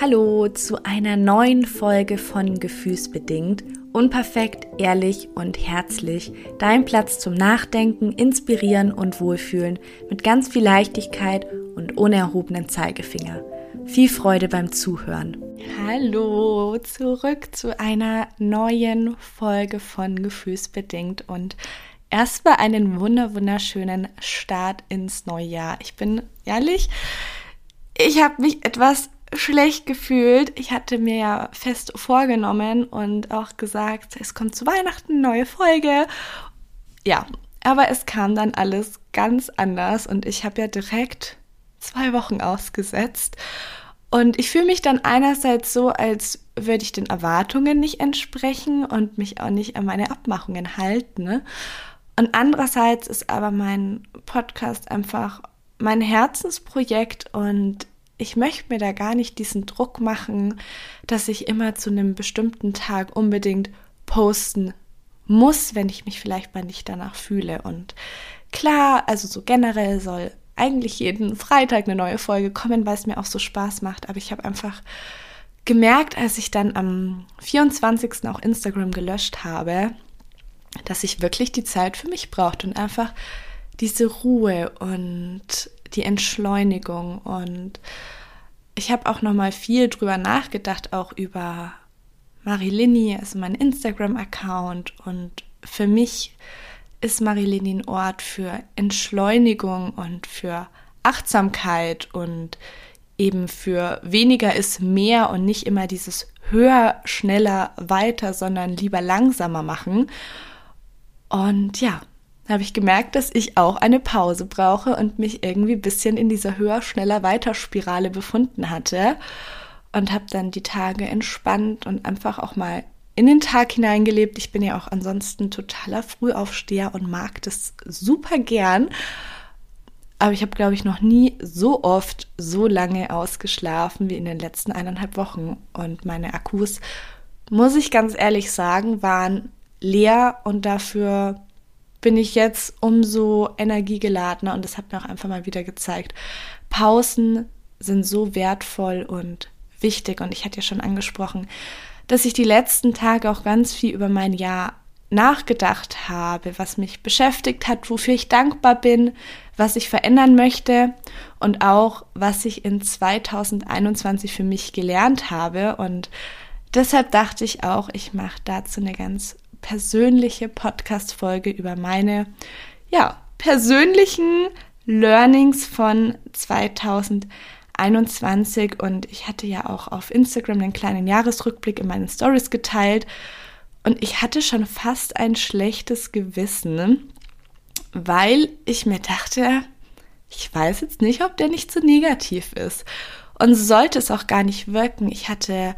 Hallo zu einer neuen Folge von Gefühlsbedingt. Unperfekt, ehrlich und herzlich. Dein Platz zum Nachdenken, Inspirieren und Wohlfühlen mit ganz viel Leichtigkeit und unerhobenen Zeigefinger. Viel Freude beim Zuhören. Hallo, zurück zu einer neuen Folge von Gefühlsbedingt und erstmal einen wunder wunderschönen Start ins neue Jahr. Ich bin ehrlich, ich habe mich etwas schlecht gefühlt. Ich hatte mir ja fest vorgenommen und auch gesagt, es kommt zu Weihnachten neue Folge. Ja, aber es kam dann alles ganz anders und ich habe ja direkt zwei Wochen ausgesetzt. Und ich fühle mich dann einerseits so, als würde ich den Erwartungen nicht entsprechen und mich auch nicht an meine Abmachungen halten. Und andererseits ist aber mein Podcast einfach mein Herzensprojekt und ich möchte mir da gar nicht diesen Druck machen, dass ich immer zu einem bestimmten Tag unbedingt posten muss, wenn ich mich vielleicht mal nicht danach fühle. Und klar, also so generell soll eigentlich jeden Freitag eine neue Folge kommen, weil es mir auch so Spaß macht. Aber ich habe einfach gemerkt, als ich dann am 24. auch Instagram gelöscht habe, dass ich wirklich die Zeit für mich brauchte und einfach diese Ruhe und die Entschleunigung. Und ich habe auch noch mal viel drüber nachgedacht, auch über Marilini, also mein Instagram-Account. Und für mich ist Marilini ein Ort für Entschleunigung und für Achtsamkeit und eben für weniger ist mehr und nicht immer dieses höher, schneller, weiter, sondern lieber langsamer machen. Und ja, habe ich gemerkt, dass ich auch eine Pause brauche und mich irgendwie ein bisschen in dieser höher, schneller, weiter Spirale befunden hatte und habe dann die Tage entspannt und einfach auch mal in den Tag hineingelebt. Ich bin ja auch ansonsten totaler Frühaufsteher und mag das super gern. Aber ich habe, glaube ich, noch nie so oft so lange ausgeschlafen wie in den letzten eineinhalb Wochen. Und meine Akkus, muss ich ganz ehrlich sagen, waren leer und dafür bin ich jetzt umso energiegeladener und das hat mir auch einfach mal wieder gezeigt. Pausen sind so wertvoll und wichtig und ich hatte ja schon angesprochen, dass ich die letzten Tage auch ganz viel über mein Jahr nachgedacht habe, was mich beschäftigt hat, wofür ich dankbar bin, was ich verändern möchte und auch was ich in 2021 für mich gelernt habe und deshalb dachte ich auch, ich mache dazu eine ganz persönliche Podcast-Folge über meine, ja, persönlichen Learnings von 2021 und ich hatte ja auch auf Instagram einen kleinen Jahresrückblick in meinen Stories geteilt und ich hatte schon fast ein schlechtes Gewissen, weil ich mir dachte, ich weiß jetzt nicht, ob der nicht so negativ ist. Und sollte es auch gar nicht wirken. Ich hatte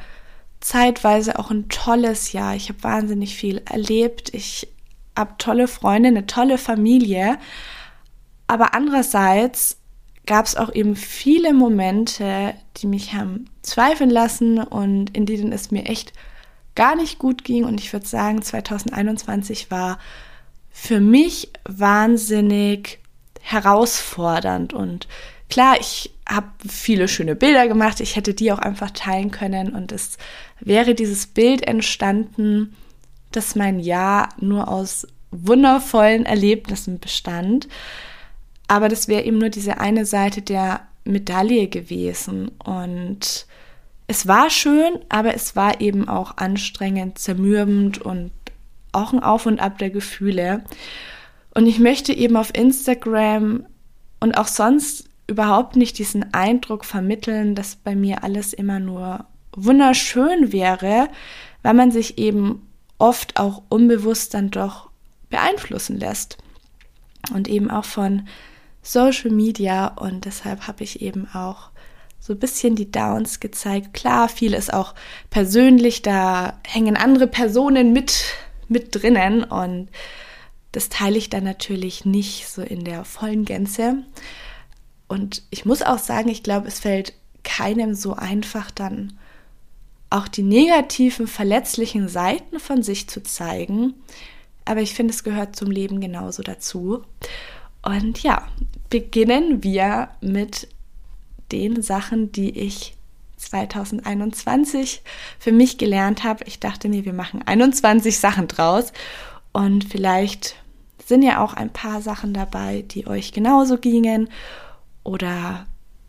zeitweise auch ein tolles Jahr. Ich habe wahnsinnig viel erlebt. Ich habe tolle Freunde, eine tolle Familie. Aber andererseits gab es auch eben viele Momente, die mich haben zweifeln lassen und in denen es mir echt gar nicht gut ging. Und ich würde sagen, 2021 war für mich wahnsinnig herausfordernd. Und klar, ich habe viele schöne Bilder gemacht. Ich hätte die auch einfach teilen können und es wäre dieses Bild entstanden, dass mein Jahr nur aus wundervollen Erlebnissen bestand. Aber das wäre eben nur diese eine Seite der Medaille gewesen. Und es war schön, aber es war eben auch anstrengend, zermürbend und auch ein Auf und Ab der Gefühle. Und ich möchte eben auf Instagram und auch sonst überhaupt nicht diesen Eindruck vermitteln, dass bei mir alles immer nur wunderschön wäre, weil man sich eben oft auch unbewusst dann doch beeinflussen lässt. Und eben auch von Social Media. Und deshalb habe ich eben auch so ein bisschen die Downs gezeigt. Klar, viel ist auch persönlich, da hängen andere Personen mit, mit drinnen und das teile ich dann natürlich nicht so in der vollen Gänze. Und ich muss auch sagen, ich glaube, es fällt keinem so einfach dann auch die negativen, verletzlichen Seiten von sich zu zeigen. Aber ich finde, es gehört zum Leben genauso dazu. Und ja, beginnen wir mit den Sachen, die ich 2021 für mich gelernt habe. Ich dachte mir, wir machen 21 Sachen draus und vielleicht sind ja auch ein paar Sachen dabei, die euch genauso gingen oder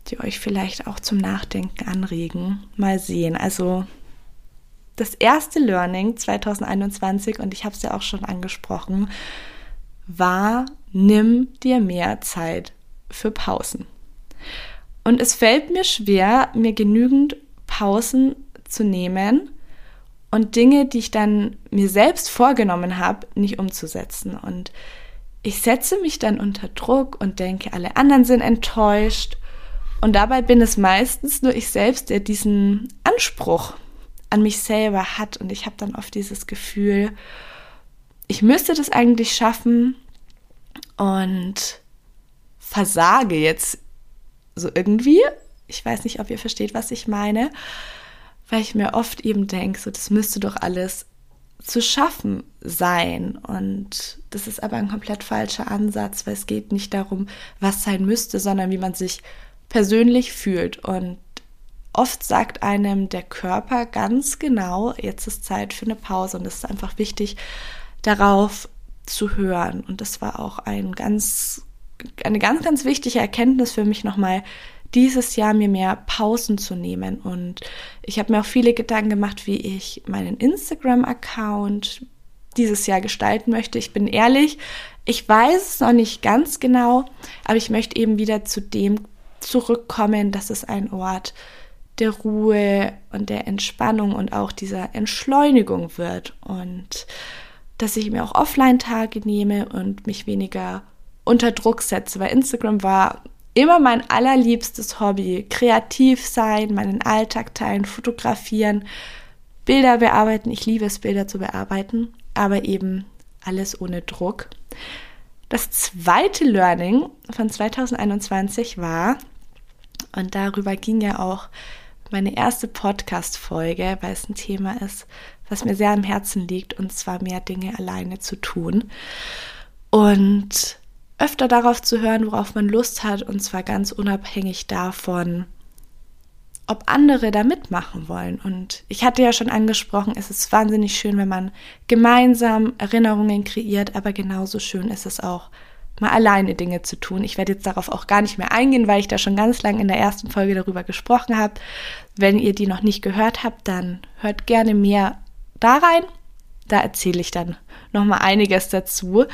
die euch vielleicht auch zum Nachdenken anregen. Mal sehen. Also das erste Learning 2021, und ich habe es ja auch schon angesprochen, war, nimm dir mehr Zeit für Pausen. Und es fällt mir schwer, mir genügend Pausen zu nehmen und Dinge, die ich dann mir selbst vorgenommen habe, nicht umzusetzen. Und ich setze mich dann unter Druck und denke, alle anderen sind enttäuscht. Und dabei bin es meistens nur ich selbst, der diesen Anspruch an mich selber hat. Und ich habe dann oft dieses Gefühl, ich müsste das eigentlich schaffen und versage jetzt so irgendwie. Ich weiß nicht, ob ihr versteht, was ich meine, weil ich mir oft eben denke, so das müsste doch alles zu schaffen sein. Und das ist aber ein komplett falscher Ansatz, weil es geht nicht darum, was sein müsste, sondern wie man sich persönlich fühlt. Und oft sagt einem der Körper ganz genau, jetzt ist Zeit für eine Pause. Und es ist einfach wichtig, darauf zu hören. Und das war auch ein ganz, eine ganz, ganz wichtige Erkenntnis für mich nochmal, dieses Jahr mir mehr Pausen zu nehmen. Und ich habe mir auch viele Gedanken gemacht, wie ich meinen Instagram-Account dieses Jahr gestalten möchte. Ich bin ehrlich, ich weiß es noch nicht ganz genau, aber ich möchte eben wieder zu dem zurückkommen, dass es ein Ort der Ruhe und der Entspannung und auch dieser Entschleunigung wird und dass ich mir auch Offline-Tage nehme und mich weniger unter Druck setze, weil Instagram war immer mein allerliebstes Hobby. Kreativ sein, meinen Alltag teilen, fotografieren, Bilder bearbeiten. Ich liebe es, Bilder zu bearbeiten, aber eben alles ohne Druck. Das zweite Learning von 2021 war, und darüber ging ja auch meine erste Podcast-Folge, weil es ein Thema ist, was mir sehr am Herzen liegt, und zwar mehr Dinge alleine zu tun. Und öfter darauf zu hören, worauf man Lust hat, und zwar ganz unabhängig davon, ob andere da mitmachen wollen. Und ich hatte ja schon angesprochen, es ist wahnsinnig schön, wenn man gemeinsam Erinnerungen kreiert, aber genauso schön ist es auch, mal alleine Dinge zu tun. Ich werde jetzt darauf auch gar nicht mehr eingehen, weil ich da schon ganz lang in der ersten Folge darüber gesprochen habe. Wenn ihr die noch nicht gehört habt, dann hört gerne mehr da rein. Da erzähle ich dann noch mal einiges dazu.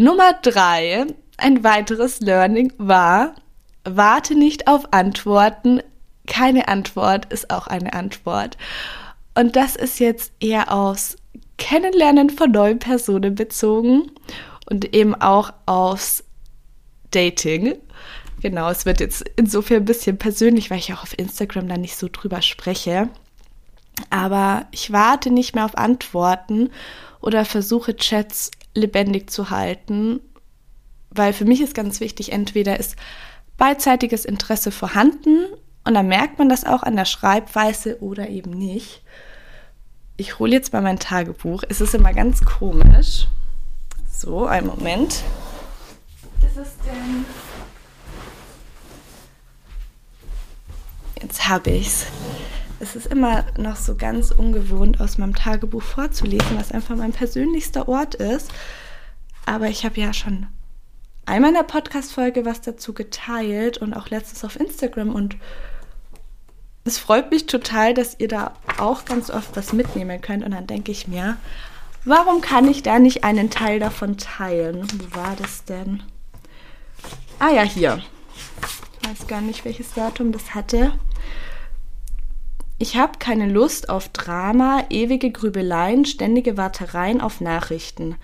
Nummer drei, ein weiteres Learning war, warte nicht auf Antworten. Keine Antwort ist auch eine Antwort. Und das ist jetzt eher aufs Kennenlernen von neuen Personen bezogen und eben auch aufs Dating. Genau, es wird jetzt insofern ein bisschen persönlich, weil ich auch auf Instagram da nicht so drüber spreche. Aber ich warte nicht mehr auf Antworten oder versuche Chats lebendig zu halten, weil für mich ist ganz wichtig, entweder ist beidseitiges Interesse vorhanden und dann merkt man das auch an der Schreibweise oder eben nicht. Ich hole jetzt mal mein Tagebuch. Es ist immer ganz komisch. So, einen Moment. Ist es denn? Jetzt habe ich's es ist immer noch so ganz ungewohnt, aus meinem Tagebuch vorzulesen, was einfach mein persönlichster Ort ist. Aber ich habe ja schon einmal in der Podcast-Folge was dazu geteilt und auch letztens auf Instagram und es freut mich total, dass ihr da auch ganz oft was mitnehmen könnt. Und dann denke ich mir, warum kann ich da nicht einen Teil davon teilen? Wo war das denn? Ah ja, hier. Ich weiß gar nicht, welches Datum das hatte. Ich habe keine Lust auf Drama, ewige Grübeleien, ständige Wartereien auf Nachrichten.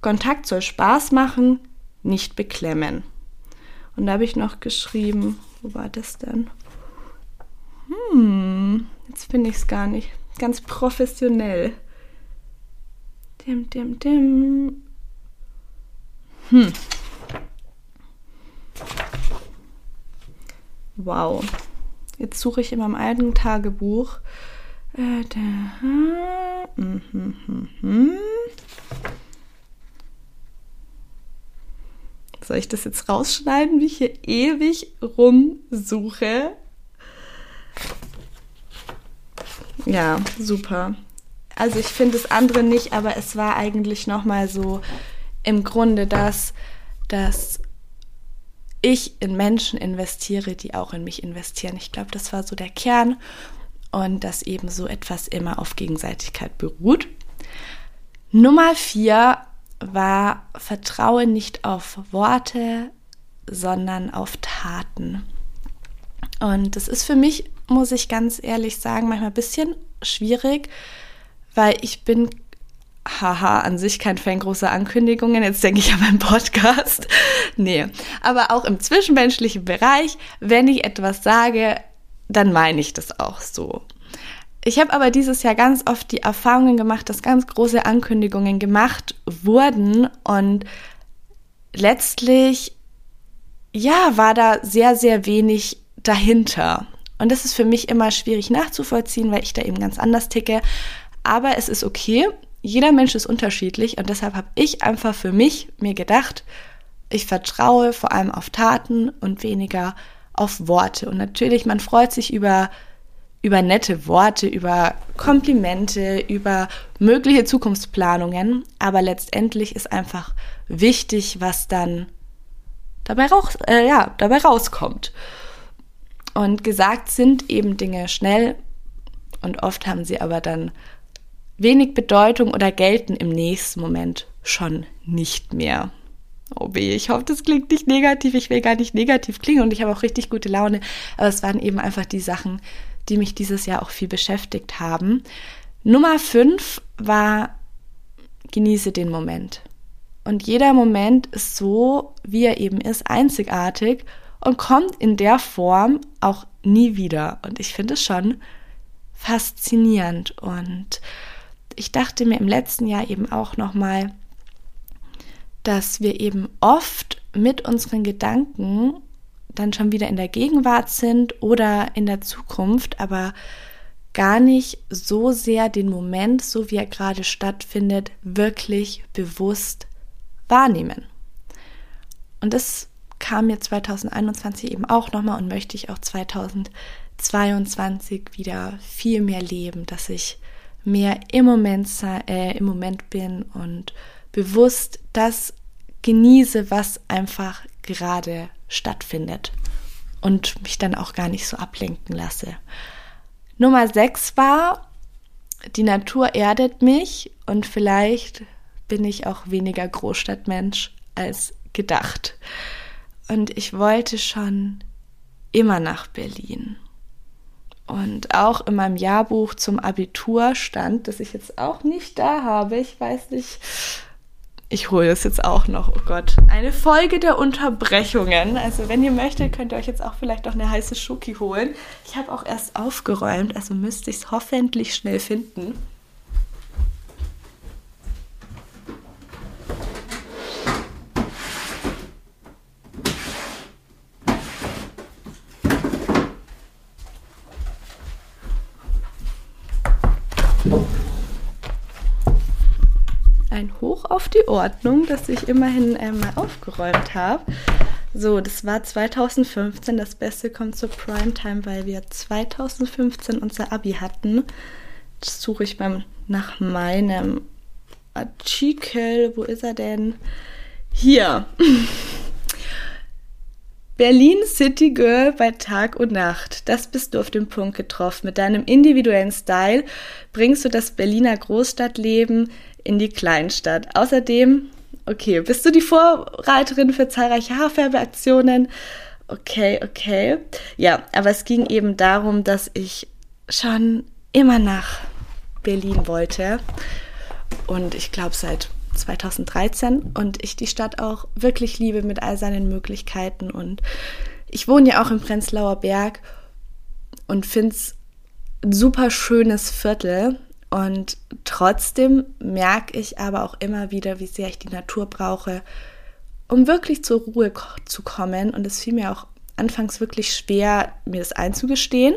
Kontakt soll Spaß machen, nicht beklemmen. Und da habe ich noch geschrieben, wo war das denn? Hm, jetzt finde ich es gar nicht. Ganz professionell. Dim, dim, dim. Hm. Wow. Jetzt suche ich in meinem alten Tagebuch. Äh, hm, hm, hm, Soll ich das jetzt rausschneiden, wie ich hier ewig rumsuche? ja, super. Also ich finde das andere nicht, aber es war eigentlich nochmal so im Grunde das, dass ich in Menschen investiere, die auch in mich investieren. Ich glaube, das war so der Kern und dass eben so etwas immer auf Gegenseitigkeit beruht. Nummer vier war Vertraue nicht auf Worte, sondern auf Taten. Und das ist für mich, muss ich ganz ehrlich sagen, manchmal ein bisschen schwierig, weil ich bin, haha, an sich kein Fan großer Ankündigungen. Jetzt denke ich an meinen Podcast. nee, aber auch im zwischenmenschlichen Bereich, wenn ich etwas sage, dann meine ich das auch so. Ich habe aber dieses Jahr ganz oft die Erfahrungen gemacht, dass ganz große Ankündigungen gemacht wurden und letztlich, ja, war da sehr, sehr wenig dahinter. Und das ist für mich immer schwierig nachzuvollziehen, weil ich da eben ganz anders ticke. Aber es ist okay. Jeder Mensch ist unterschiedlich und deshalb habe ich einfach für mich mir gedacht, ich vertraue vor allem auf Taten und weniger auf Worte. Und natürlich, man freut sich über, über nette Worte, über Komplimente, über mögliche Zukunftsplanungen, aber letztendlich ist einfach wichtig, was dann dabei, raus, äh, ja, dabei rauskommt. Und gesagt sind eben Dinge schnell und oft haben sie aber dann wenig Bedeutung oder gelten im nächsten Moment schon nicht mehr. Oh weh, ich hoffe, das klingt nicht negativ. Ich will gar nicht negativ klingen und ich habe auch richtig gute Laune. Aber es waren eben einfach die Sachen, die mich dieses Jahr auch viel beschäftigt haben. Nummer fünf war, genieße den Moment. Und jeder Moment ist so, wie er eben ist, einzigartig und kommt in der Form auch nie wieder. Und ich finde es schon faszinierend. Und ich dachte mir im letzten Jahr eben auch nochmal, dass wir eben oft mit unseren Gedanken dann schon wieder in der Gegenwart sind oder in der Zukunft, aber gar nicht so sehr den Moment, so wie er gerade stattfindet, wirklich bewusst wahrnehmen. Und das kam mir 2021 eben auch nochmal und möchte ich auch 2022 wieder viel mehr leben, dass ich mehr im Moment, äh, im Moment bin und bewusst das genieße, was einfach gerade stattfindet und mich dann auch gar nicht so ablenken lasse. Nummer 6 war, die Natur erdet mich und vielleicht bin ich auch weniger Großstadtmensch als gedacht. Und ich wollte schon immer nach Berlin. Und auch in meinem Jahrbuch zum Abitur stand, das ich jetzt auch nicht da habe. Ich weiß nicht. Ich hole es jetzt auch noch. Oh Gott. Eine Folge der Unterbrechungen. Also, wenn ihr möchtet, könnt ihr euch jetzt auch vielleicht noch eine heiße Schoki holen. Ich habe auch erst aufgeräumt, also müsste ich es hoffentlich schnell finden. Ein Hoch auf die Ordnung, dass ich immerhin äh, mal aufgeräumt habe. So, das war 2015. Das Beste kommt zur Primetime, weil wir 2015 unser Abi hatten. Das suche ich mal nach meinem Artikel. Wo ist er denn? Hier. Berlin City Girl bei Tag und Nacht. Das bist du auf den Punkt getroffen. Mit deinem individuellen Style bringst du das Berliner Großstadtleben in die Kleinstadt. Außerdem, okay, bist du die Vorreiterin für zahlreiche Haarfärbeaktionen? Okay, okay. Ja, aber es ging eben darum, dass ich schon immer nach Berlin wollte. Und ich glaube seit 2013 und ich die Stadt auch wirklich liebe mit all seinen Möglichkeiten. Und ich wohne ja auch im Prenzlauer Berg und finde es ein super schönes Viertel. Und trotzdem merke ich aber auch immer wieder, wie sehr ich die Natur brauche, um wirklich zur Ruhe zu kommen. Und es fiel mir auch anfangs wirklich schwer, mir das einzugestehen,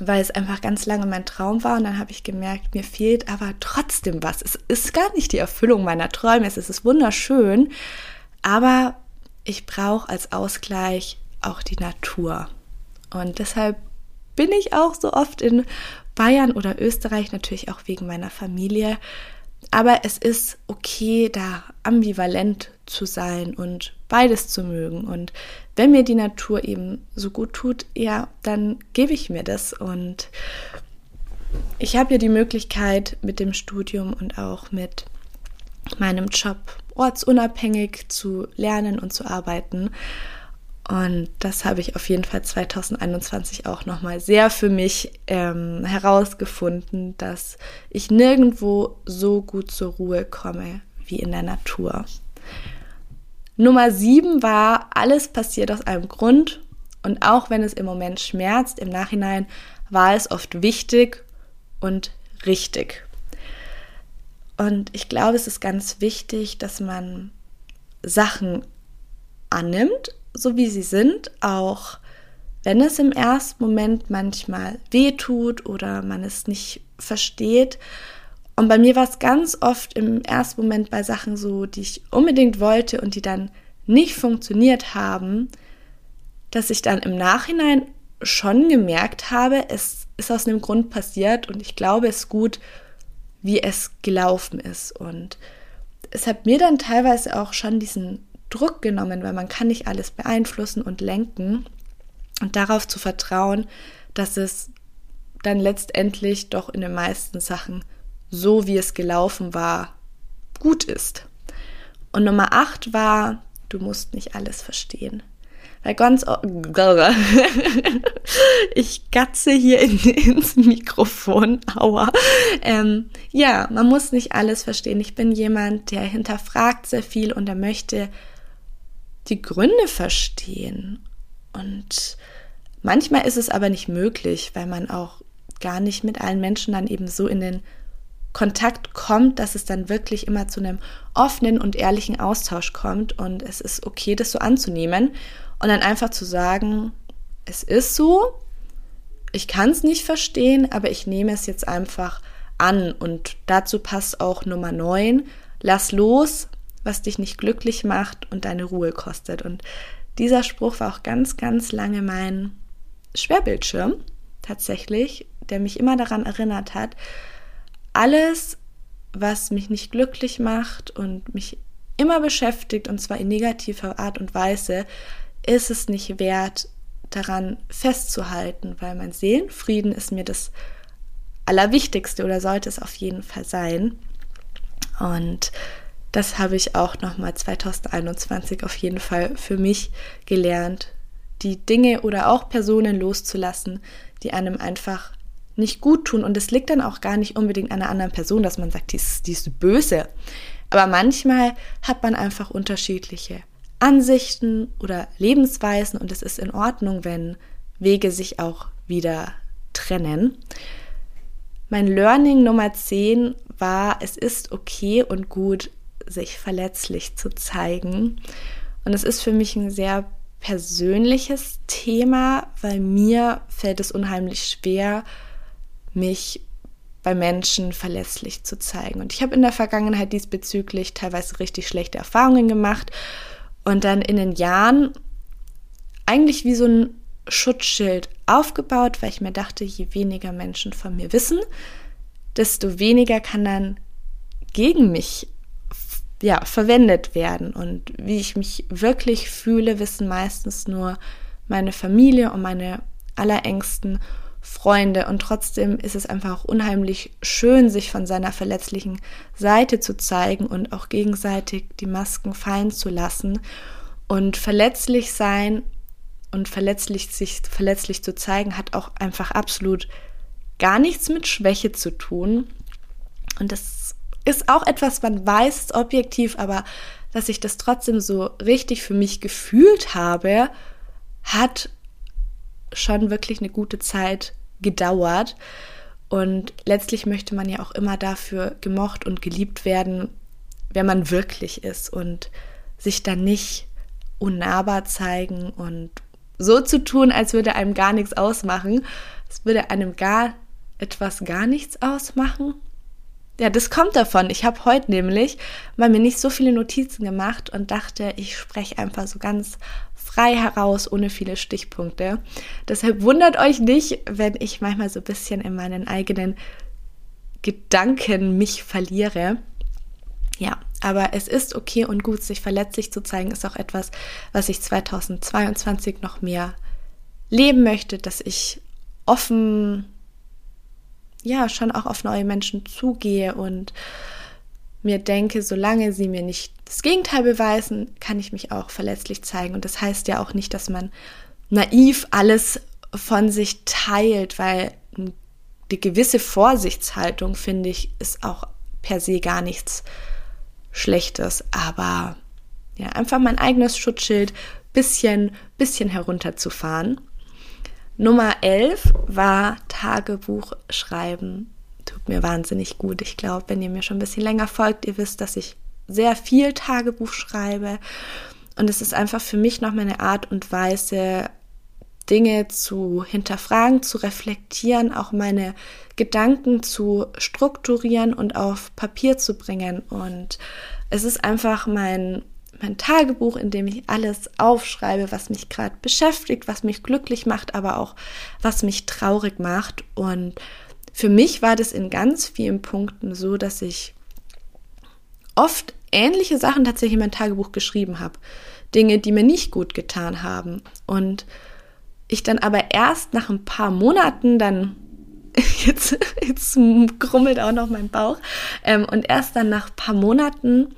weil es einfach ganz lange mein Traum war. Und dann habe ich gemerkt, mir fehlt aber trotzdem was. Es ist gar nicht die Erfüllung meiner Träume, es ist wunderschön, aber ich brauche als Ausgleich auch die Natur. Und deshalb bin ich auch so oft in Bayern oder Österreich, natürlich auch wegen meiner Familie. Aber es ist okay, da ambivalent zu sein und beides zu mögen. Und wenn mir die Natur eben so gut tut, ja, dann gebe ich mir das. Und ich habe ja die Möglichkeit mit dem Studium und auch mit meinem Job ortsunabhängig zu lernen und zu arbeiten. Und das habe ich auf jeden Fall 2021 auch nochmal sehr für mich ähm, herausgefunden, dass ich nirgendwo so gut zur Ruhe komme wie in der Natur. Nummer sieben war, alles passiert aus einem Grund. Und auch wenn es im Moment schmerzt, im Nachhinein war es oft wichtig und richtig. Und ich glaube, es ist ganz wichtig, dass man Sachen annimmt, so wie sie sind, auch wenn es im ersten Moment manchmal weh tut oder man es nicht versteht. Und bei mir war es ganz oft im ersten Moment bei Sachen so, die ich unbedingt wollte und die dann nicht funktioniert haben, dass ich dann im Nachhinein schon gemerkt habe, es ist aus einem Grund passiert und ich glaube, es gut, wie es gelaufen ist. Und es hat mir dann teilweise auch schon diesen Druck genommen, weil man kann nicht alles beeinflussen und lenken und darauf zu vertrauen, dass es dann letztendlich doch in den meisten Sachen so, wie es gelaufen war, gut ist. Und Nummer 8 war, du musst nicht alles verstehen. Weil ganz, ich gatze hier in, ins Mikrofon, aua. Ähm, ja, man muss nicht alles verstehen. Ich bin jemand, der hinterfragt sehr viel und der möchte die Gründe verstehen. Und manchmal ist es aber nicht möglich, weil man auch gar nicht mit allen Menschen dann eben so in den Kontakt kommt, dass es dann wirklich immer zu einem offenen und ehrlichen Austausch kommt und es ist okay, das so anzunehmen und dann einfach zu sagen, es ist so, ich kann es nicht verstehen, aber ich nehme es jetzt einfach an. Und dazu passt auch Nummer 9, lass los, was dich nicht glücklich macht und deine Ruhe kostet. Und dieser Spruch war auch ganz, ganz lange mein Schwerbildschirm tatsächlich, der mich immer daran erinnert hat, alles, was mich nicht glücklich macht und mich immer beschäftigt, und zwar in negativer Art und Weise, ist es nicht wert, daran festzuhalten, weil mein Seelenfrieden ist mir das Allerwichtigste oder sollte es auf jeden Fall sein. Und das habe ich auch nochmal 2021 auf jeden Fall für mich gelernt, die Dinge oder auch Personen loszulassen, die einem einfach nicht gut tun. Und es liegt dann auch gar nicht unbedingt an einer anderen Person, dass man sagt, die ist, die ist böse. Aber manchmal hat man einfach unterschiedliche Ansichten oder Lebensweisen und es ist in Ordnung, wenn Wege sich auch wieder trennen. Mein Learning Nummer 10 war, es ist okay und gut, sich verletzlich zu zeigen. Und es ist für mich ein sehr persönliches Thema, weil mir fällt es unheimlich schwer, mich bei Menschen verletzlich zu zeigen. Und ich habe in der Vergangenheit diesbezüglich teilweise richtig schlechte Erfahrungen gemacht und dann in den Jahren eigentlich wie so ein Schutzschild aufgebaut, weil ich mir dachte, je weniger Menschen von mir wissen, desto weniger kann dann gegen mich ja, verwendet werden. Und wie ich mich wirklich fühle, wissen meistens nur meine Familie und meine allerengsten Freunde. Und trotzdem ist es einfach unheimlich schön, sich von seiner verletzlichen Seite zu zeigen und auch gegenseitig die Masken fallen zu lassen. Und verletzlich sein und verletzlich sich verletzlich zu zeigen, hat auch einfach absolut gar nichts mit Schwäche zu tun. Und das ist auch etwas, man weiß objektiv, aber dass ich das trotzdem so richtig für mich gefühlt habe, hat schon wirklich eine gute Zeit gedauert. Und letztlich möchte man ja auch immer dafür gemocht und geliebt werden, wer man wirklich ist und sich dann nicht unnahbar zeigen und so zu tun, als würde einem gar nichts ausmachen. Es würde einem gar etwas gar nichts ausmachen. ja, das kommt davon. Ich habe heute nämlich mal mir nicht so viele Notizen gemacht und dachte, ich spreche einfach so ganz frei heraus, ohne viele Stichpunkte. Deshalb wundert euch nicht, wenn ich manchmal so ein bisschen in meinen eigenen Gedanken mich verliere. Ja, aber es ist okay und gut, sich verletzlich zu zeigen, ist auch etwas, was ich 2022 noch mehr leben möchte, dass ich offen ja schon auch auf neue Menschen zugehe und mir denke, solange sie mir nicht das Gegenteil beweisen, kann ich mich auch verletzlich zeigen. Und das heißt ja auch nicht, dass man naiv alles von sich teilt, weil die gewisse Vorsichtshaltung, finde ich, ist auch per se gar nichts Schlechtes. Aber ja, einfach mein eigenes Schutzschild bisschen, bisschen herunterzufahren. Nummer 11 war Tagebuch schreiben. Tut mir wahnsinnig gut. Ich glaube, wenn ihr mir schon ein bisschen länger folgt, ihr wisst, dass ich sehr viel Tagebuch schreibe. Und es ist einfach für mich noch meine Art und Weise, Dinge zu hinterfragen, zu reflektieren, auch meine Gedanken zu strukturieren und auf Papier zu bringen. Und es ist einfach mein mein Tagebuch, in dem ich alles aufschreibe, was mich gerade beschäftigt, was mich glücklich macht, aber auch was mich traurig macht. Und für mich war das in ganz vielen Punkten so, dass ich oft ähnliche Sachen tatsächlich in mein Tagebuch geschrieben habe. Dinge, die mir nicht gut getan haben. Und ich dann aber erst nach ein paar Monaten dann jetzt, jetzt grummelt auch noch mein Bauch. Ähm, und erst dann nach ein paar Monaten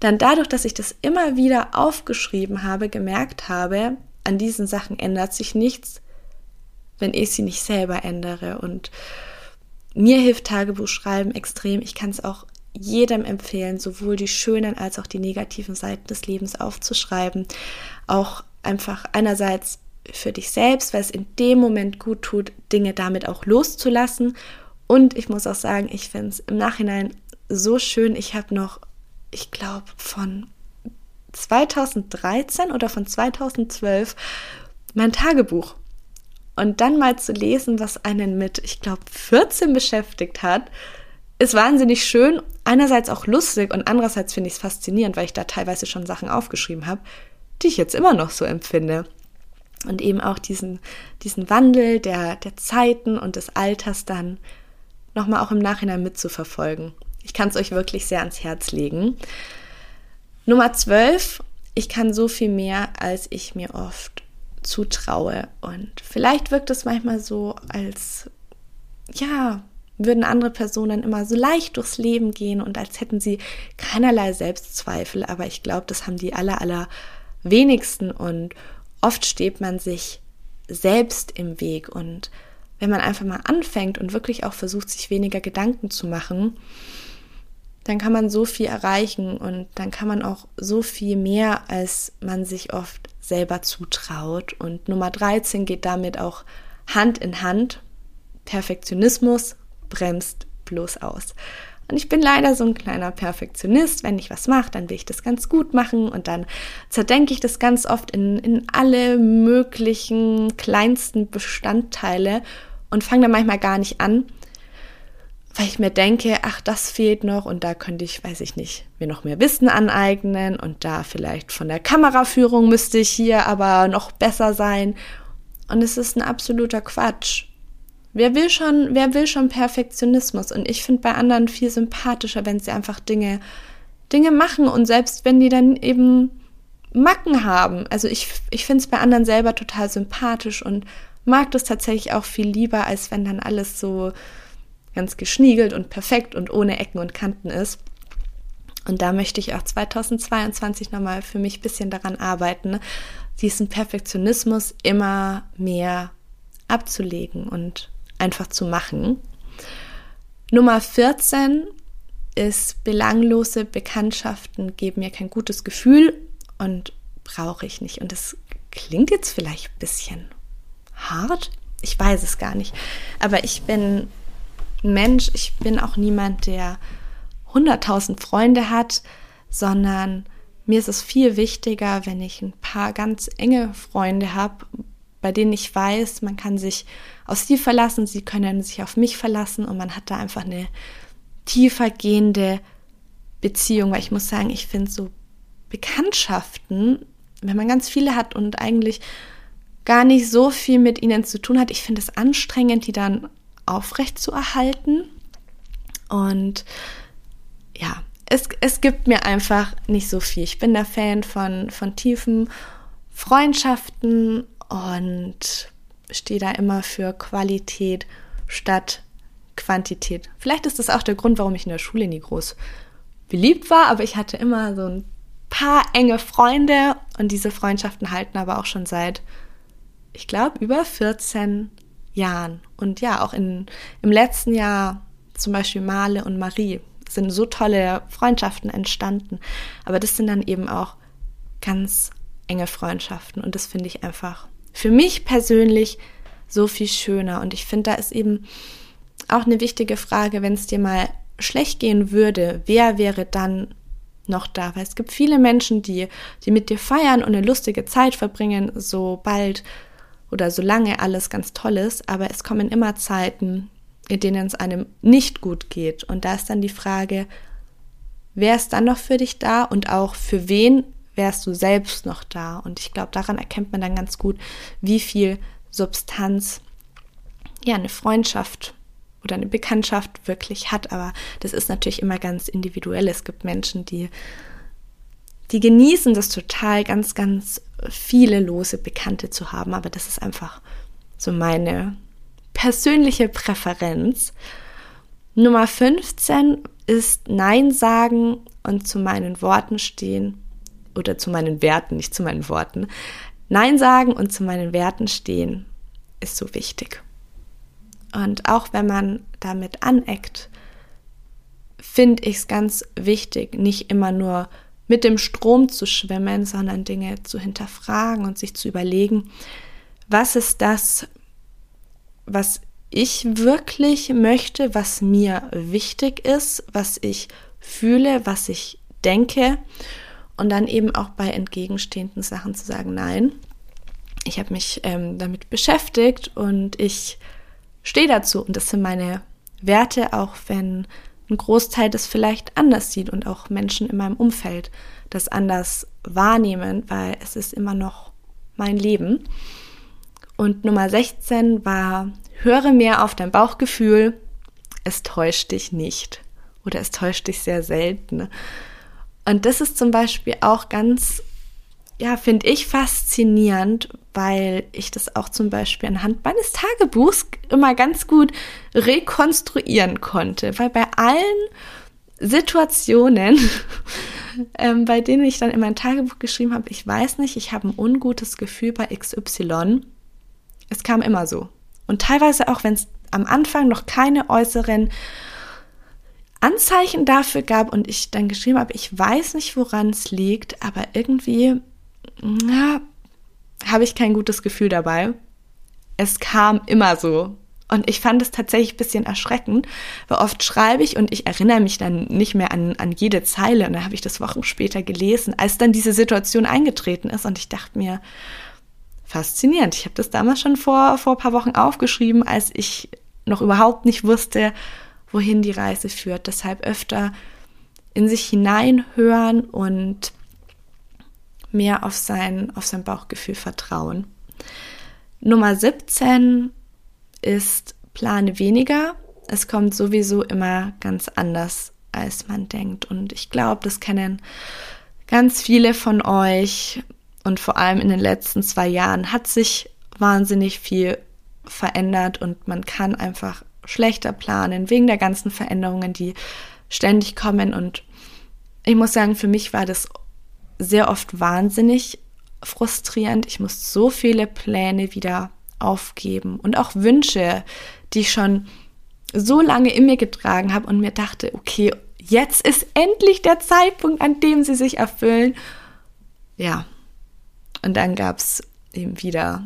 dann dadurch, dass ich das immer wieder aufgeschrieben habe, gemerkt habe, an diesen Sachen ändert sich nichts, wenn ich sie nicht selber ändere. Und mir hilft Tagebuchschreiben extrem. Ich kann es auch jedem empfehlen, sowohl die schönen als auch die negativen Seiten des Lebens aufzuschreiben. Auch einfach einerseits für dich selbst, weil es in dem Moment gut tut, Dinge damit auch loszulassen. Und ich muss auch sagen, ich finde es im Nachhinein so schön. Ich habe noch ich glaube, von 2013 oder von 2012 mein Tagebuch. Und dann mal zu lesen, was einen mit, ich glaube, 14 beschäftigt hat, ist wahnsinnig schön. Einerseits auch lustig und andererseits finde ich es faszinierend, weil ich da teilweise schon Sachen aufgeschrieben habe, die ich jetzt immer noch so empfinde. Und eben auch diesen, diesen Wandel der, der Zeiten und des Alters dann nochmal auch im Nachhinein mitzuverfolgen. Ich kann es euch wirklich sehr ans Herz legen. Nummer 12. Ich kann so viel mehr, als ich mir oft zutraue. Und vielleicht wirkt es manchmal so, als ja, würden andere Personen immer so leicht durchs Leben gehen und als hätten sie keinerlei Selbstzweifel. Aber ich glaube, das haben die aller, aller wenigsten und oft steht man sich selbst im Weg und wenn man einfach mal anfängt und wirklich auch versucht, sich weniger Gedanken zu machen, dann kann man so viel erreichen und dann kann man auch so viel mehr, als man sich oft selber zutraut. Und Nummer 13 geht damit auch Hand in Hand. Perfektionismus bremst bloß aus. Und ich bin leider so ein kleiner Perfektionist. Wenn ich was mache, dann will ich das ganz gut machen und dann zerdenke ich das ganz oft in, in alle möglichen kleinsten Bestandteile und fange dann manchmal gar nicht an, weil ich mir denke, ach, das fehlt noch und da könnte ich, weiß ich nicht, mir noch mehr Wissen aneignen und da vielleicht von der Kameraführung müsste ich hier aber noch besser sein. Und es ist ein absoluter Quatsch. Wer will schon, wer will schon Perfektionismus? Und ich finde bei anderen viel sympathischer, wenn sie einfach Dinge, Dinge machen und selbst wenn die dann eben Macken haben. Also ich, ich finde es bei anderen selber total sympathisch und mag das tatsächlich auch viel lieber, als wenn dann alles so, ganz geschniegelt und perfekt und ohne Ecken und Kanten ist. Und da möchte ich auch 2022 nochmal für mich ein bisschen daran arbeiten, diesen Perfektionismus immer mehr abzulegen und einfach zu machen. Nummer 14 ist belanglose Bekanntschaften geben mir kein gutes Gefühl und brauche ich nicht. Und das klingt jetzt vielleicht ein bisschen hart. Ich weiß es gar nicht. Aber ich bin Mensch, ich bin auch niemand, der 100.000 Freunde hat, sondern mir ist es viel wichtiger, wenn ich ein paar ganz enge Freunde habe, bei denen ich weiß, man kann sich auf sie verlassen, sie können sich auf mich verlassen und man hat da einfach eine tiefer gehende Beziehung, weil ich muss sagen, ich finde so Bekanntschaften, wenn man ganz viele hat und eigentlich gar nicht so viel mit ihnen zu tun hat, ich finde es anstrengend, die dann aufrecht zu erhalten. Und ja, es, es gibt mir einfach nicht so viel. Ich bin der Fan von, von tiefen Freundschaften und stehe da immer für Qualität statt Quantität. Vielleicht ist das auch der Grund, warum ich in der Schule nie groß beliebt war, aber ich hatte immer so ein paar enge Freunde und diese Freundschaften halten aber auch schon seit, ich glaube, über 14 Jahren. Und ja, auch in, im letzten Jahr zum Beispiel Male und Marie sind so tolle Freundschaften entstanden. Aber das sind dann eben auch ganz enge Freundschaften und das finde ich einfach für mich persönlich so viel schöner. Und ich finde, da ist eben auch eine wichtige Frage, wenn es dir mal schlecht gehen würde, wer wäre dann noch da? Weil es gibt viele Menschen, die, die mit dir feiern und eine lustige Zeit verbringen, sobald oder solange alles ganz toll ist, aber es kommen immer Zeiten, in denen es einem nicht gut geht. Und da ist dann die Frage, wer ist dann noch für dich da und auch für wen wärst du selbst noch da? Und ich glaube, daran erkennt man dann ganz gut, wie viel Substanz ja eine Freundschaft oder eine Bekanntschaft wirklich hat. Aber das ist natürlich immer ganz individuell. Es gibt Menschen, die, die genießen das total, ganz, ganz viele lose Bekannte zu haben. Aber das ist einfach so meine persönliche Präferenz. Nummer 15 ist Nein sagen und zu meinen Worten stehen oder zu meinen Werten, nicht zu meinen Worten. Nein sagen und zu meinen Werten stehen ist so wichtig. Und auch wenn man damit aneckt, finde ich es ganz wichtig, nicht immer nur mit dem Strom zu schwimmen, sondern Dinge zu hinterfragen und sich zu überlegen, was ist das, was ich wirklich möchte, was mir wichtig ist, was ich fühle, was ich denke. Und dann eben auch bei entgegenstehenden Sachen zu sagen, nein, ich habe mich ähm, damit beschäftigt und ich stehe dazu. Und das sind meine Werte, auch wenn ein Großteil das vielleicht anders sieht und auch Menschen in meinem Umfeld das anders wahrnehmen, weil es ist immer noch mein Leben. Und Nummer 16 war, höre mehr auf dein Bauchgefühl, es täuscht dich nicht oder es täuscht dich sehr selten. Und das ist zum Beispiel auch ganz, ja, finde ich faszinierend, weil ich das auch zum Beispiel anhand meines Tagebuchs immer ganz gut rekonstruieren konnte, weil bei allen Situationen, ähm, bei denen ich dann in mein Tagebuch geschrieben habe, ich weiß nicht, ich habe ein ungutes Gefühl bei XY, es kam immer so. Und teilweise auch, wenn es am Anfang noch keine äußeren Anzeichen dafür gab und ich dann geschrieben habe, ich weiß nicht, woran es liegt, aber irgendwie habe ich kein gutes Gefühl dabei. Es kam immer so. Und ich fand es tatsächlich ein bisschen erschreckend, weil oft schreibe ich und ich erinnere mich dann nicht mehr an, an jede Zeile. Und dann habe ich das Wochen später gelesen, als dann diese Situation eingetreten ist. Und ich dachte mir, faszinierend. Ich habe das damals schon vor, vor ein paar Wochen aufgeschrieben, als ich noch überhaupt nicht wusste, wohin die Reise führt. Deshalb öfter in sich hineinhören und mehr auf sein, auf sein Bauchgefühl vertrauen. Nummer 17 ist plane weniger. Es kommt sowieso immer ganz anders, als man denkt. Und ich glaube, das kennen ganz viele von euch. Und vor allem in den letzten zwei Jahren hat sich wahnsinnig viel verändert und man kann einfach schlechter planen, wegen der ganzen Veränderungen, die ständig kommen. Und ich muss sagen, für mich war das sehr oft wahnsinnig frustrierend. Ich muss so viele Pläne wieder aufgeben und auch Wünsche, die ich schon so lange in mir getragen habe und mir dachte, okay, jetzt ist endlich der Zeitpunkt, an dem sie sich erfüllen. Ja, und dann gab es eben wieder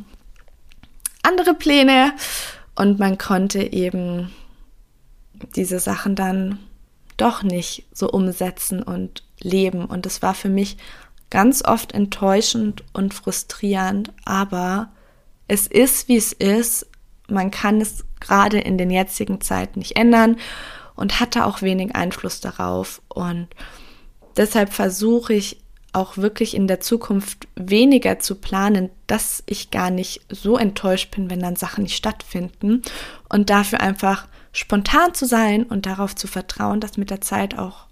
andere Pläne und man konnte eben diese Sachen dann doch nicht so umsetzen und leben. Und es war für mich ganz oft enttäuschend und frustrierend, aber es ist, wie es ist. Man kann es gerade in den jetzigen Zeiten nicht ändern. und hatte auch wenig Einfluss darauf. Und deshalb versuche ich auch wirklich in der Zukunft weniger zu planen, dass ich gar nicht so enttäuscht bin, wenn dann Sachen nicht stattfinden und dafür einfach spontan zu sein und darauf zu vertrauen, dass mit der Zeit auch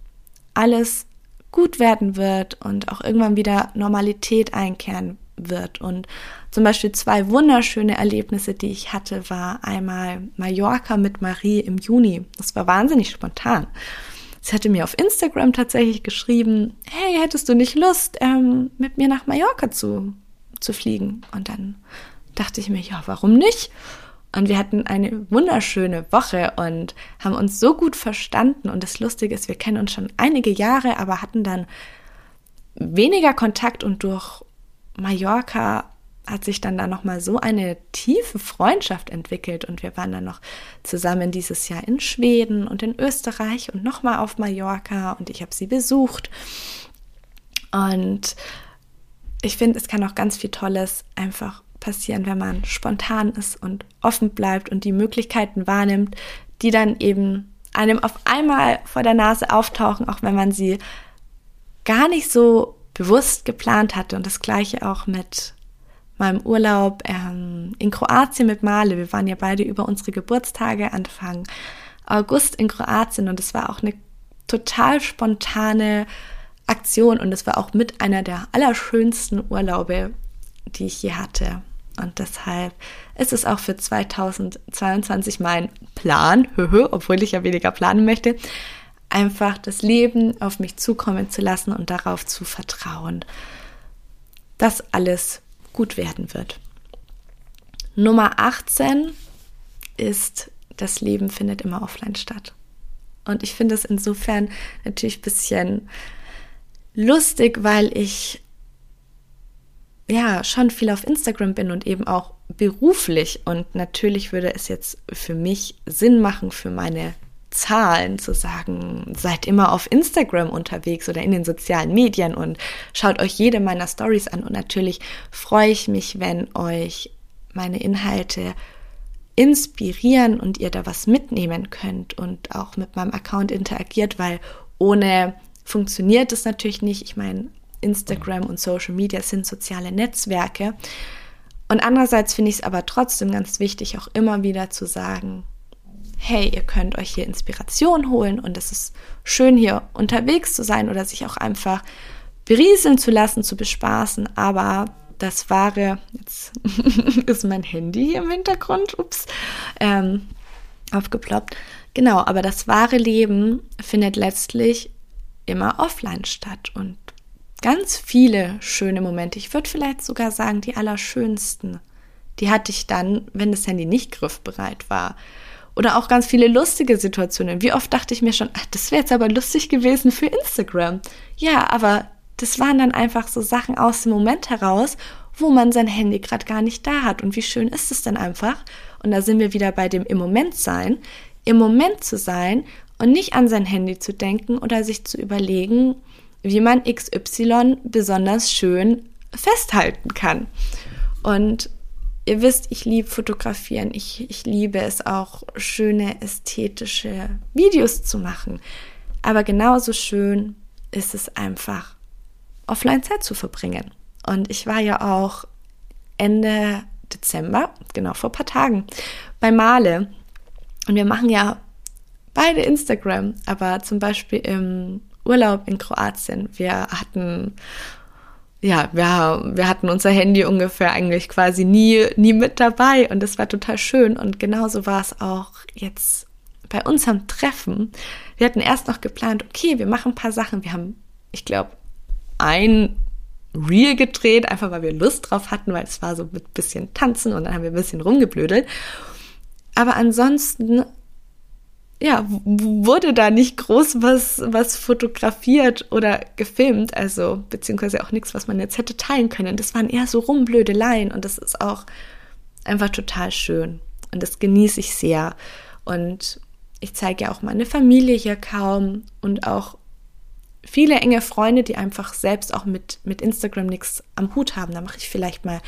alles gut werden wird und auch irgendwann wieder Normalität einkehren wird. Und zum Beispiel zwei wunderschöne Erlebnisse, die ich hatte, war einmal Mallorca mit Marie im Juni. Das war wahnsinnig spontan. Sie hatte mir auf Instagram tatsächlich geschrieben, hey, hättest du nicht Lust, ähm, mit mir nach Mallorca zu, zu fliegen? Und dann dachte ich mir, ja, warum nicht? Und wir hatten eine wunderschöne Woche und haben uns so gut verstanden. Und das Lustige ist, wir kennen uns schon einige Jahre, aber hatten dann weniger Kontakt und durch Mallorca hat sich dann da nochmal so eine tiefe Freundschaft entwickelt und wir waren dann noch zusammen dieses Jahr in Schweden und in Österreich und nochmal auf Mallorca und ich habe sie besucht. Und ich finde, es kann auch ganz viel Tolles einfach passieren, wenn man spontan ist und offen bleibt und die Möglichkeiten wahrnimmt, die dann eben einem auf einmal vor der Nase auftauchen, auch wenn man sie gar nicht so bewusst geplant hatte. Und das gleiche auch mit meinem Urlaub ähm, in Kroatien mit Male. Wir waren ja beide über unsere Geburtstage Anfang August in Kroatien und es war auch eine total spontane Aktion und es war auch mit einer der allerschönsten Urlaube, die ich je hatte. Und deshalb ist es auch für 2022 mein Plan, obwohl ich ja weniger planen möchte, einfach das Leben auf mich zukommen zu lassen und darauf zu vertrauen, dass alles gut werden wird. Nummer 18 ist, das Leben findet immer offline statt. Und ich finde es insofern natürlich ein bisschen lustig, weil ich ja schon viel auf Instagram bin und eben auch beruflich. Und natürlich würde es jetzt für mich Sinn machen, für meine Zahlen zu sagen, seid immer auf Instagram unterwegs oder in den sozialen Medien und schaut euch jede meiner Stories an. Und natürlich freue ich mich, wenn euch meine Inhalte inspirieren und ihr da was mitnehmen könnt und auch mit meinem Account interagiert, weil ohne funktioniert es natürlich nicht. Ich meine, Instagram und Social Media sind soziale Netzwerke. Und andererseits finde ich es aber trotzdem ganz wichtig, auch immer wieder zu sagen, hey, ihr könnt euch hier Inspiration holen und es ist schön hier unterwegs zu sein oder sich auch einfach berieseln zu lassen, zu bespaßen, aber das wahre, jetzt ist mein Handy hier im Hintergrund, ups, ähm, aufgeploppt. Genau, aber das wahre Leben findet letztlich immer offline statt und ganz viele schöne Momente, ich würde vielleicht sogar sagen, die allerschönsten, die hatte ich dann, wenn das Handy nicht griffbereit war. Oder auch ganz viele lustige Situationen. Wie oft dachte ich mir schon, ach, das wäre jetzt aber lustig gewesen für Instagram. Ja, aber das waren dann einfach so Sachen aus dem Moment heraus, wo man sein Handy gerade gar nicht da hat. Und wie schön ist es denn einfach? Und da sind wir wieder bei dem im Moment sein. Im Moment zu sein und nicht an sein Handy zu denken oder sich zu überlegen, wie man XY besonders schön festhalten kann. Und ihr wisst, ich liebe fotografieren. Ich, ich liebe es auch, schöne ästhetische Videos zu machen. Aber genauso schön ist es einfach, offline Zeit zu verbringen. Und ich war ja auch Ende Dezember, genau vor ein paar Tagen, bei Male. Und wir machen ja beide Instagram, aber zum Beispiel im Urlaub in Kroatien. Wir hatten ja, wir, wir hatten unser Handy ungefähr eigentlich quasi nie, nie mit dabei und das war total schön. Und genauso war es auch jetzt bei unserem Treffen. Wir hatten erst noch geplant, okay, wir machen ein paar Sachen. Wir haben, ich glaube, ein Reel gedreht, einfach weil wir Lust drauf hatten, weil es war so mit bisschen Tanzen und dann haben wir ein bisschen rumgeblödelt. Aber ansonsten ja, wurde da nicht groß was, was fotografiert oder gefilmt, also beziehungsweise auch nichts, was man jetzt hätte teilen können. Das waren eher so Rumblödeleien und das ist auch einfach total schön und das genieße ich sehr. Und ich zeige ja auch meine Familie hier kaum und auch viele enge Freunde, die einfach selbst auch mit, mit Instagram nichts am Hut haben. Da mache ich vielleicht mal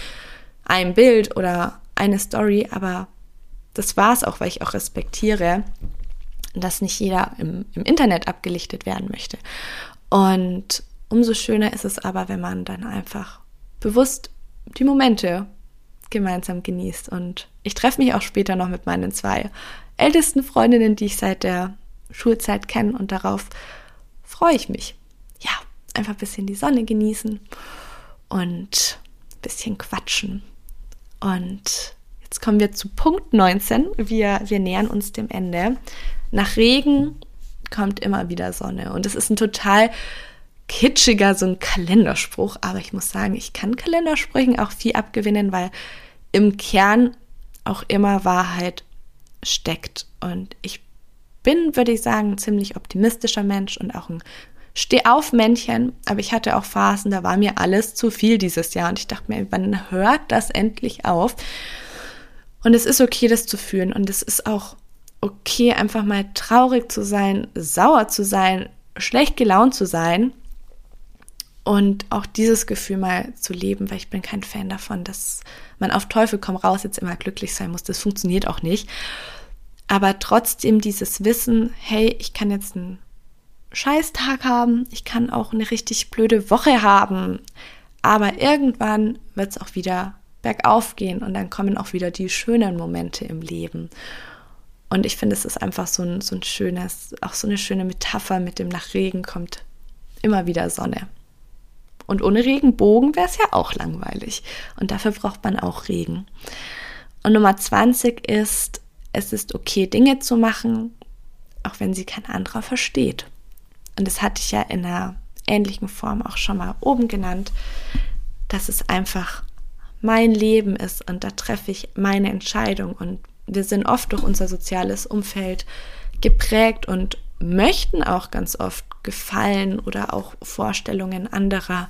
ein Bild oder eine Story, aber das war es auch, weil ich auch respektiere, dass nicht jeder im, im Internet abgelichtet werden möchte. Und umso schöner ist es aber, wenn man dann einfach bewusst die Momente gemeinsam genießt. Und ich treffe mich auch später noch mit meinen zwei ältesten Freundinnen, die ich seit der Schulzeit kenne. Und darauf freue ich mich. Ja, einfach ein bisschen die Sonne genießen und ein bisschen quatschen. Und jetzt kommen wir zu Punkt 19. Wir, wir nähern uns dem Ende. Nach Regen kommt immer wieder Sonne. Und es ist ein total kitschiger, so ein Kalenderspruch. Aber ich muss sagen, ich kann Kalendersprüchen auch viel abgewinnen, weil im Kern auch immer Wahrheit steckt. Und ich bin, würde ich sagen, ein ziemlich optimistischer Mensch und auch ein Steh-auf-Männchen. Aber ich hatte auch Phasen, da war mir alles zu viel dieses Jahr. Und ich dachte mir, wann hört das endlich auf? Und es ist okay, das zu fühlen. Und es ist auch okay, einfach mal traurig zu sein, sauer zu sein, schlecht gelaunt zu sein und auch dieses Gefühl mal zu leben, weil ich bin kein Fan davon, dass man auf Teufel komm raus jetzt immer glücklich sein muss. Das funktioniert auch nicht. Aber trotzdem dieses Wissen, hey, ich kann jetzt einen Scheißtag haben, ich kann auch eine richtig blöde Woche haben, aber irgendwann wird es auch wieder bergauf gehen und dann kommen auch wieder die schönen Momente im Leben. Und ich finde, es ist einfach so ein, so ein schönes, auch so eine schöne Metapher mit dem nach Regen kommt immer wieder Sonne. Und ohne Regenbogen wäre es ja auch langweilig. Und dafür braucht man auch Regen. Und Nummer 20 ist, es ist okay, Dinge zu machen, auch wenn sie kein anderer versteht. Und das hatte ich ja in einer ähnlichen Form auch schon mal oben genannt, dass es einfach mein Leben ist und da treffe ich meine Entscheidung und wir sind oft durch unser soziales Umfeld geprägt und möchten auch ganz oft Gefallen oder auch Vorstellungen anderer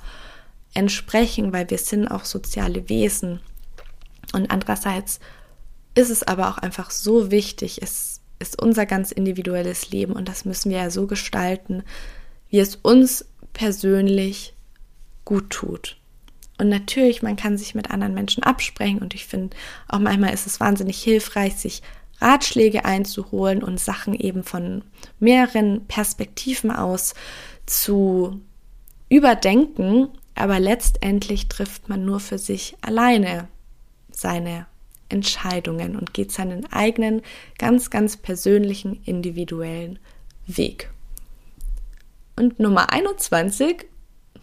entsprechen, weil wir sind auch soziale Wesen. Und andererseits ist es aber auch einfach so wichtig, es ist unser ganz individuelles Leben und das müssen wir ja so gestalten, wie es uns persönlich gut tut. Und natürlich, man kann sich mit anderen Menschen absprechen und ich finde auch manchmal ist es wahnsinnig hilfreich, sich Ratschläge einzuholen und Sachen eben von mehreren Perspektiven aus zu überdenken, aber letztendlich trifft man nur für sich alleine seine Entscheidungen und geht seinen eigenen, ganz, ganz persönlichen, individuellen Weg. Und Nummer 21,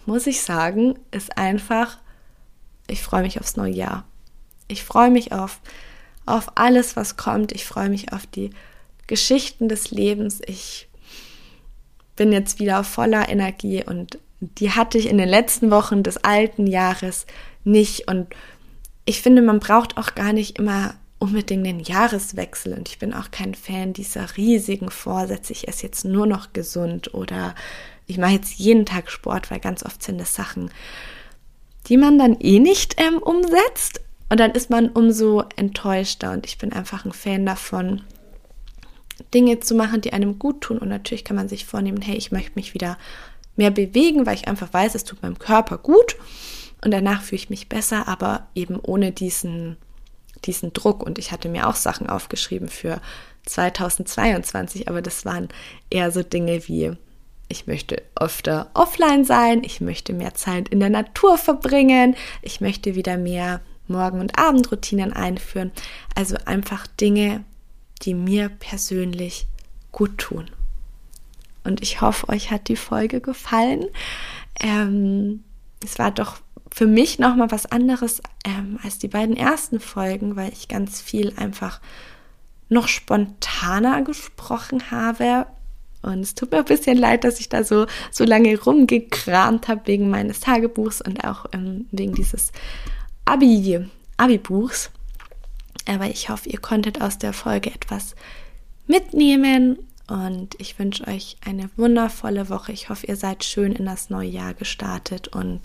muss ich sagen, ist einfach, ich freue mich aufs neue Jahr. Ich freue mich auf auf alles, was kommt. Ich freue mich auf die Geschichten des Lebens. Ich bin jetzt wieder voller Energie und die hatte ich in den letzten Wochen des alten Jahres nicht. Und ich finde, man braucht auch gar nicht immer unbedingt den Jahreswechsel. Und ich bin auch kein Fan dieser riesigen Vorsätze. Ich esse jetzt nur noch gesund oder ich mache jetzt jeden Tag Sport, weil ganz oft sind das Sachen, die man dann eh nicht ähm, umsetzt. Und dann ist man umso enttäuschter und ich bin einfach ein Fan davon, Dinge zu machen, die einem gut tun. Und natürlich kann man sich vornehmen, hey, ich möchte mich wieder mehr bewegen, weil ich einfach weiß, es tut meinem Körper gut und danach fühle ich mich besser, aber eben ohne diesen, diesen Druck. Und ich hatte mir auch Sachen aufgeschrieben für 2022, aber das waren eher so Dinge wie, ich möchte öfter offline sein, ich möchte mehr Zeit in der Natur verbringen, ich möchte wieder mehr Morgen- und Abendroutinen einführen. Also einfach Dinge, die mir persönlich gut tun. Und ich hoffe, euch hat die Folge gefallen. Ähm, es war doch für mich nochmal was anderes ähm, als die beiden ersten Folgen, weil ich ganz viel einfach noch spontaner gesprochen habe. Und es tut mir ein bisschen leid, dass ich da so, so lange rumgekramt habe wegen meines Tagebuchs und auch ähm, wegen dieses Abi, Abi-Buchs. Aber ich hoffe, ihr konntet aus der Folge etwas mitnehmen und ich wünsche euch eine wundervolle Woche. Ich hoffe, ihr seid schön in das neue Jahr gestartet und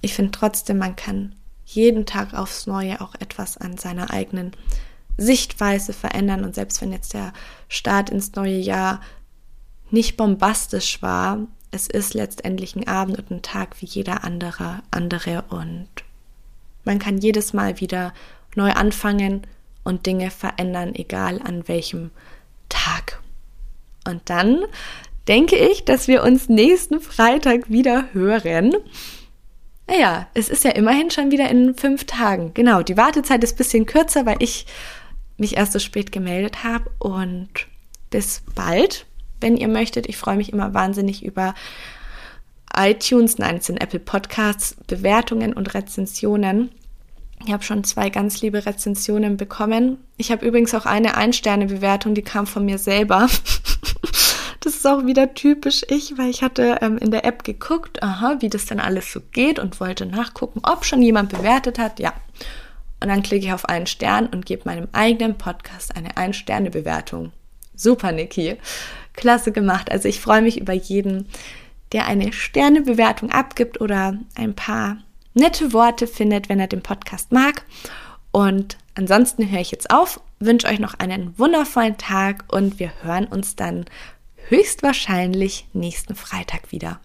ich finde trotzdem, man kann jeden Tag aufs Neue auch etwas an seiner eigenen Sichtweise verändern und selbst wenn jetzt der Start ins neue Jahr nicht bombastisch war, es ist letztendlich ein Abend und ein Tag wie jeder andere, andere und man kann jedes Mal wieder neu anfangen und Dinge verändern, egal an welchem Tag. Und dann denke ich, dass wir uns nächsten Freitag wieder hören. Naja, es ist ja immerhin schon wieder in fünf Tagen. Genau, die Wartezeit ist ein bisschen kürzer, weil ich mich erst so spät gemeldet habe. Und bis bald, wenn ihr möchtet. Ich freue mich immer wahnsinnig über iTunes, nein, es sind Apple Podcasts, Bewertungen und Rezensionen. Ich habe schon zwei ganz liebe Rezensionen bekommen. Ich habe übrigens auch eine Ein-Sterne-Bewertung, die kam von mir selber. das ist auch wieder typisch ich, weil ich hatte ähm, in der App geguckt, aha, wie das denn alles so geht und wollte nachgucken, ob schon jemand bewertet hat. Ja. Und dann klicke ich auf einen Stern und gebe meinem eigenen Podcast eine Ein-Sterne-Bewertung. Super, Niki. Klasse gemacht. Also ich freue mich über jeden, der eine Sternebewertung abgibt oder ein paar nette Worte findet, wenn er den Podcast mag. Und ansonsten höre ich jetzt auf, wünsche euch noch einen wundervollen Tag und wir hören uns dann höchstwahrscheinlich nächsten Freitag wieder.